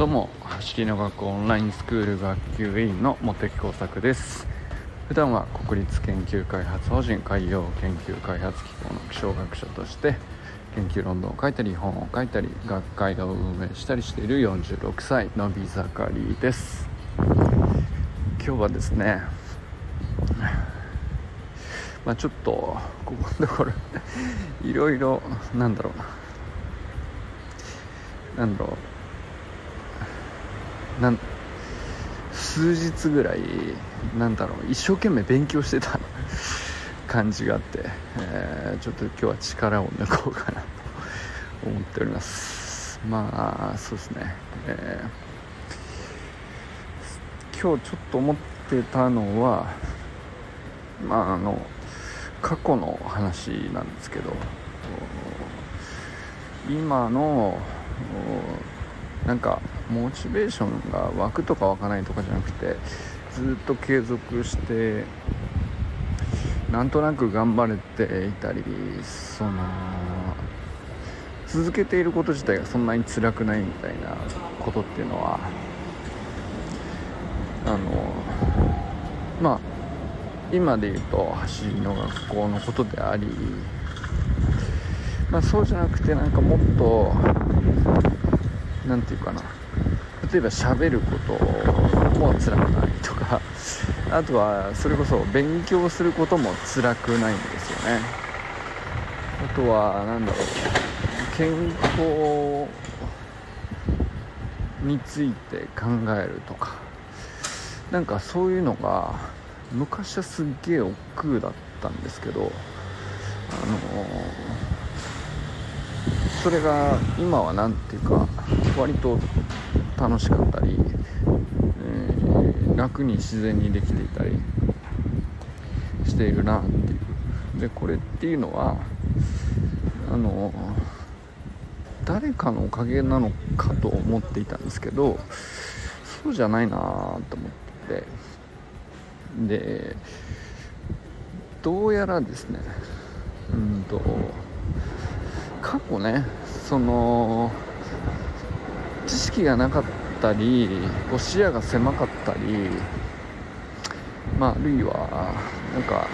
どうも走りの学校オンラインスクール学級委員の茂木耕作です。普段は国立研究開発法人海洋研究開発機構の気象学者として研究論文を書いたり本を書いたり学会を運営したりしている46歳のび盛りです。今日はですねまあちょっとここのところいろいろなんだろう。ななんだろう。なん数日ぐらいなんだろう一生懸命勉強してた 感じがあって、えー、ちょっと今日は力を抜こうかなと思っております。まあそうですね、えー、今日ちょっと思ってたのはまああの過去の話なんですけど今のなんかモチベーションが湧くとか湧かないとかじゃなくてずっと継続してなんとなく頑張れていたりその続けていること自体がそんなに辛くないみたいなことっていうのはあのまあ今で言うと走りの学校のことでありまあそうじゃなくてなんかもっと何て言うかな。例えば喋ることも辛くないとか あとはそれこそ勉強することも辛くないんですよね。あとは何だろう健康について考えるとか。なんかそういうのが昔はすっげえ億劫だったんですけどあのそれが今は何ていうか割と楽しかったり、えー、楽に自然にできていたりしているなっていう。でこれっていうのはあの誰かのおかげなのかと思っていたんですけどそうじゃないなと思ってでどうやらですねうんと過去ねその知識がなかったりこう視野が狭かったりまああるいはなんか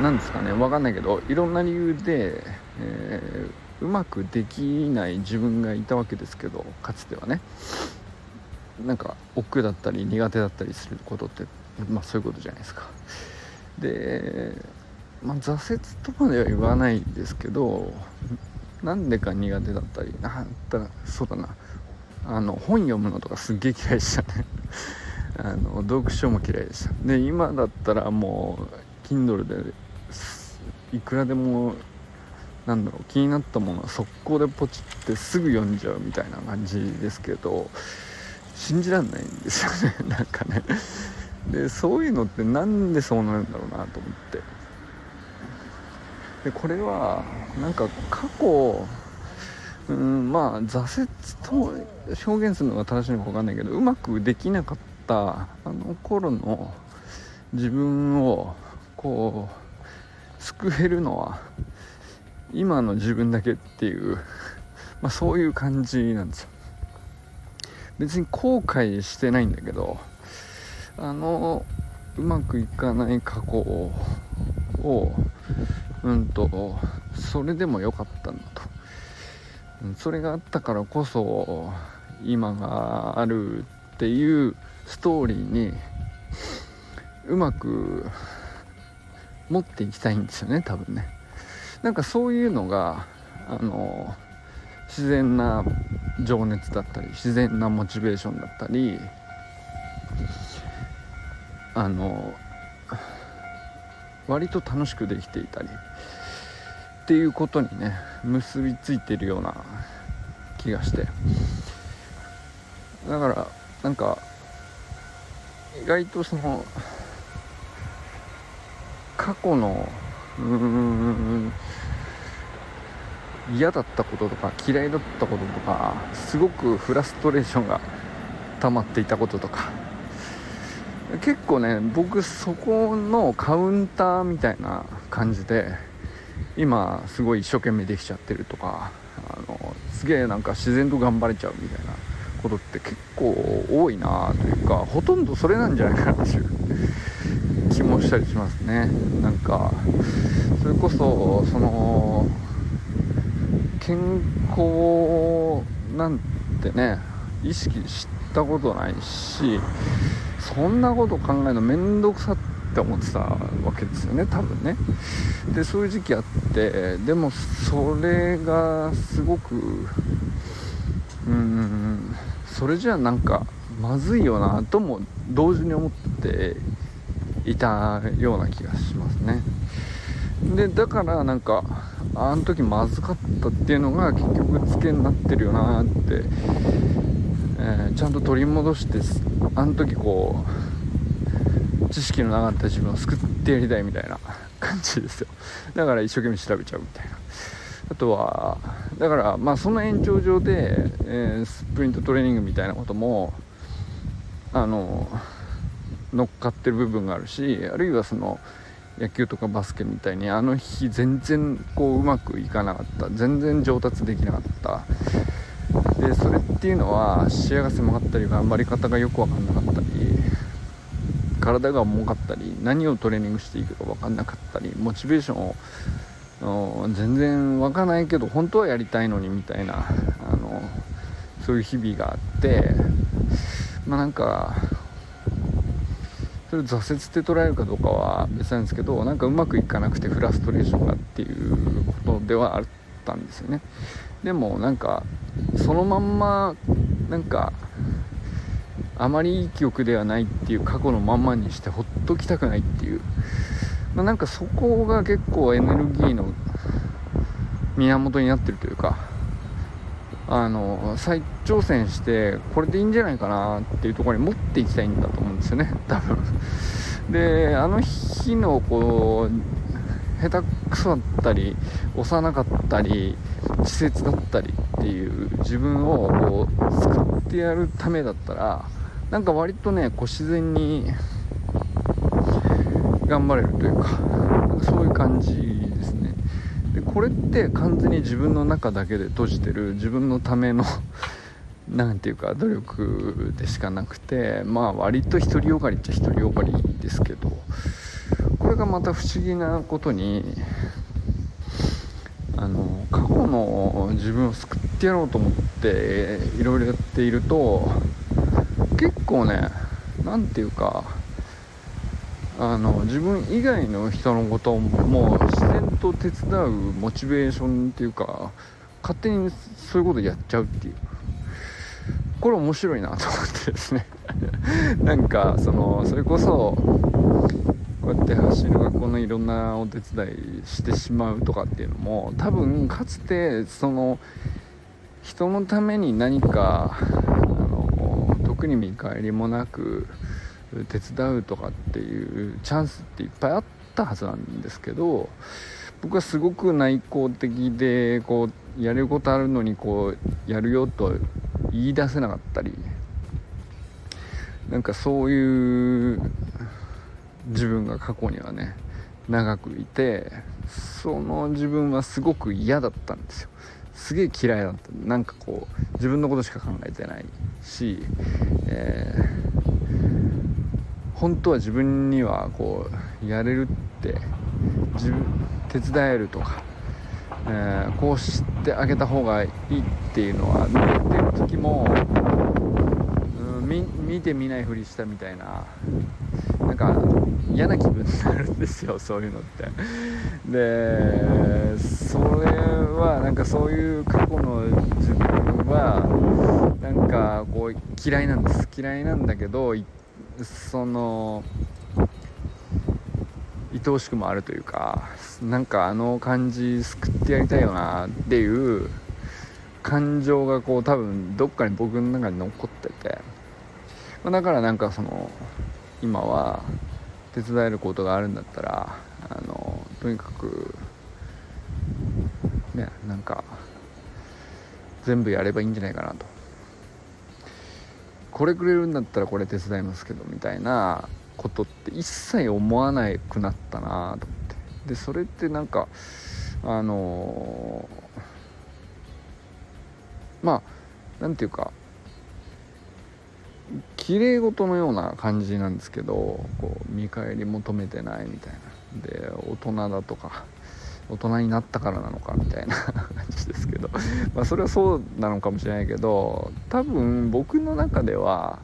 なんですかね分かんないけどいろんな理由で、えー、うまくできない自分がいたわけですけどかつてはね。なんか億劫だったり苦手だったりすることってまあそういうことじゃないですか。でまあ、挫折とまでは言わないですけどなんでか苦手だったりあったそうだな。あの本読むのとかすっげえ嫌いでしたね。あの読書も嫌いでした。で今だったらもう Kindle でいくらでもなんだろう気になったものは速攻でポチってすぐ読んじゃうみたいな感じですけど信じらんないんですよね。なんかね。でそういうのってなんでそうなるんだろうなと思って。でこれはなんか過去うんまあ挫折と表現するのが正しいのか分かんないけどうまくできなかったあの頃の自分をこう救えるのは今の自分だけっていう、まあ、そういう感じなんですよ。別に後悔してないんだけどあのうまくいかない過去をうんとそれでも良かったんだとそれがあったからこそ今があるっていうストーリーにうまく持っていきたいんですよね多分ね。なんかそういうのがあの自然な情熱だったり自然なモチベーションだったりあの割と楽しくできていたり。っていうことにね結びついてるような気がして。だからなんか意外とその過去のうん嫌だったこととか嫌いだったこととかすごくフラストレーションが溜まっていたこととか。結構ね僕そこのカウンターみたいな感じで今すごい一生懸命できちゃってるとかあのすげえなんか自然と頑張れちゃうみたいなことって結構多いなというかほとんどそれなんじゃないかなっていう 気もしたりしますね。なんかそれこそその健康なんてね意識したことないしそんなこと考えるの面倒くさって思ってたわけですよね多分ね。でそういう時期あってでもそれがすごくうんそれじゃなんかまずいよなとも同時に思っていたような気がしますね。でだからなんかあの時まずかったっていうのが結局ツケになってるよなって、えー、ちゃんと取り戻してあの時こう知識のなかった自分を救ってやりたいみたいな感じですよ。だから一生懸命調べちゃうみたいな。あとはだからまあその延長上で、えー、スプリントトレーニングみたいなこともあの乗っかってる部分があるしあるいはその野球とかバスケみたいにあの日全然こううまくいかなかった全然上達できなかったでそれっていうのは視野が狭かったり頑張り方がよく分かんなかったり体が重かったり何をトレーニングしていいか分かんなかったりモチベーションを全然湧かないけど本当はやりたいのにみたいなあのそういう日々があってまあなんかそれ挫折って捉えるかどうかは別なんですけどなんかうまくいかなくてフラストレーションがっていうことではあったんですよね。でもなんかそのまんまなんかあまりいい記憶ではないっていう過去のまんまにしてほっときたくないっていう、まあ、なんかそこが結構エネルギーの源になってるというかあの再挑戦してこれでいいんじゃないかなっていうところに持っていきたいんだと思うんですよね。多分。であの日のこう下手くそだったり幼かったり稚拙だったりっていう自分をこう作ってやるためだったらなんか割とねこう自然に頑張れるというかそういう感じですね。でこれって完全に自分の中だけで閉じてる自分のための何ていうか努力でしかなくてまあ割と独りよがりっちゃ独りよがりですけどこれがまた不思議なことにの自分を救ってやろうと思っていろいろやっていると結構ね何ていうかあの自分以外の人のことも自然と手伝うモチベーションっていうか勝手にそういうことやっちゃうっていう。これ面白いなと思ってですね。なんかそのそれこそこうやって走る学校のいろんなお手伝いしてしまうとかっていうのも多分かつてその人のために何かあの特に見返りもなく手伝うとかっていうチャンスっていっぱいあったはずなんですけど僕はすごく内向的でこうやれることあるのにこうやるよと言い出せなかったりなんかそういう自分が過去にはね長くいてその自分はすごく嫌だったんですよ。すげえ嫌いだった。なんかこう自分のことしか考えてないし、えー本当は自分にはこうやれるって自分手伝えるとか、えー、こうしてあげた方がいいっていうのは見てる時も、うん、見てみないふりしたみたいなか嫌な気分になるんですよそういうのって。でそれはなんかそういう過去の自分はなんかこう嫌いなんです。嫌いなんだけどその愛おしくもあるというかなんかあの感じ救ってやりたいよなっていう感情がこう多分どっかに僕の中に残ってて、ま、だからなんかその今は手伝えることがあるんだったらあのとにかくねなんか全部やればいいんじゃないかなと。これくれるんだったらこれ手伝いますけどみたいなことって一切思わなくなったなと思って。でそれってなんかあのまあ何て言うか綺麗事のような感じなんですけどこう見返り求めてないみたいな。で大人だとか大人になったからなのかみたいな 感じですけど。まあそれはそうなのかもしれないけど多分僕の中では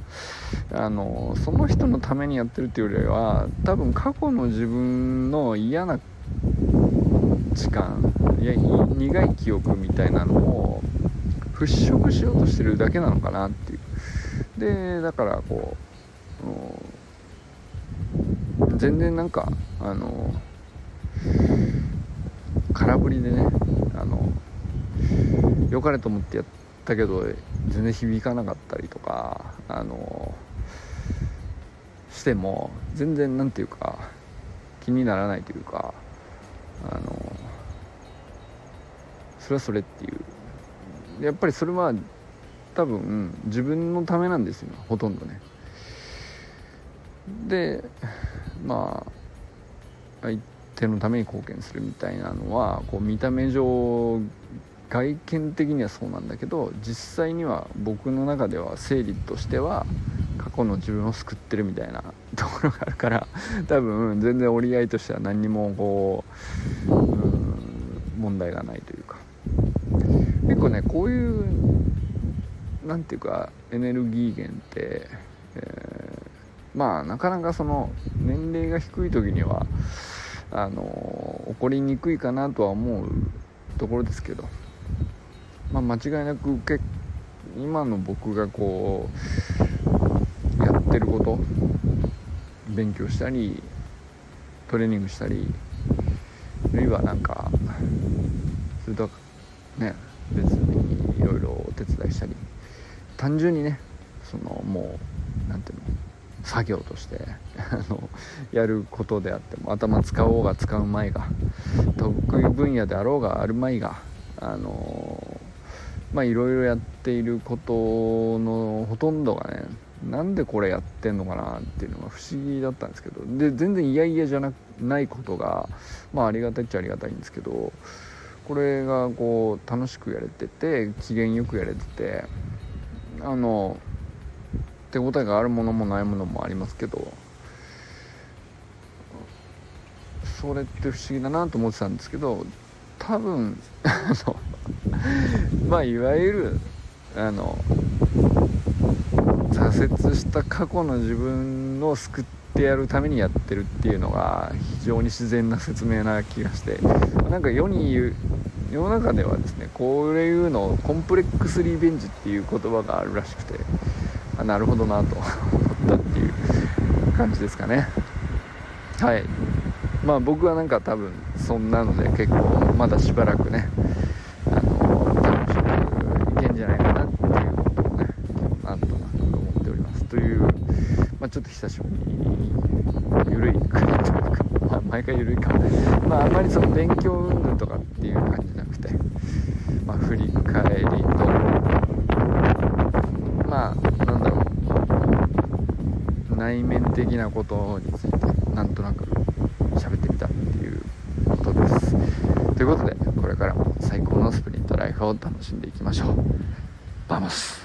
あのその人のためにやってるっていうよりは多分過去の自分の嫌な時間いや苦い記憶みたいなのを払拭しようとしてるだけなのかなっていう。でだからこう全然なんかあの空振りでねあの良かれと思ってやったけど全然響かなかったりとかあのしても全然何て言うか気にならないというかあのそれはそれっていう。やっぱりそれは多分自分のためなんですよほとんどね。でまあ相手のために貢献するみたいなのはこう見た目上外見的にはそうなんだけど実際には僕の中では整理としては過去の自分を救ってるみたいな ところがあるから多分全然折り合いとしては何にもこうう問題がないというか。結構ねこういう何ていうかエネルギー源って、えー、まあなかなかその年齢が低い時にはあの起こりにくいかなとは思うところですけど、まあ、間違いなくけ今の僕がこうやってること勉強したりトレーニングしたりあるいはなんかそれとね別にいろいろお手伝いしたり単純にねそのもう何ていうの作業として あのやることであっても頭使おうが使うまいが得意分野であろうがあるまいがあのまあいろいろやっていることのほとんどがねなんでこれやってんのかなっていうのが不思議だったんですけどで全然嫌々じゃなないことがまあありがたいっちゃありがたいんですけどこれがこう楽しくやれてて機嫌よくやれててあの手応えがあるものもないものもありますけどそれって不思議だなと思ってたんですけど多分 まあいわゆるあの挫折した過去の自分を救ってやるためにやってるっていうのが非常に自然な説明な気がしてなんか世に言う世の中ではですねこういうのをコンプレックスリベンジっていう言葉があるらしくてあなるほどなと 思ったっていう感じですかね。はい。まあ僕はなんか多分そんなので結構まだしばらくねあの楽しくいけんじゃないかなっていうことをねなんとなく思っております。という、まあ、ちょっと久しぶりに緩いくらいというか、まあ、毎回緩いかまああんまりその勉強云々とかっていう感じじゃなくてまあ振り返りとまあ内面的なことについてなんとなく喋ってみたっていうことです。ということでこれからも最高のスプリントライフを楽しんでいきましょう。 Vamos。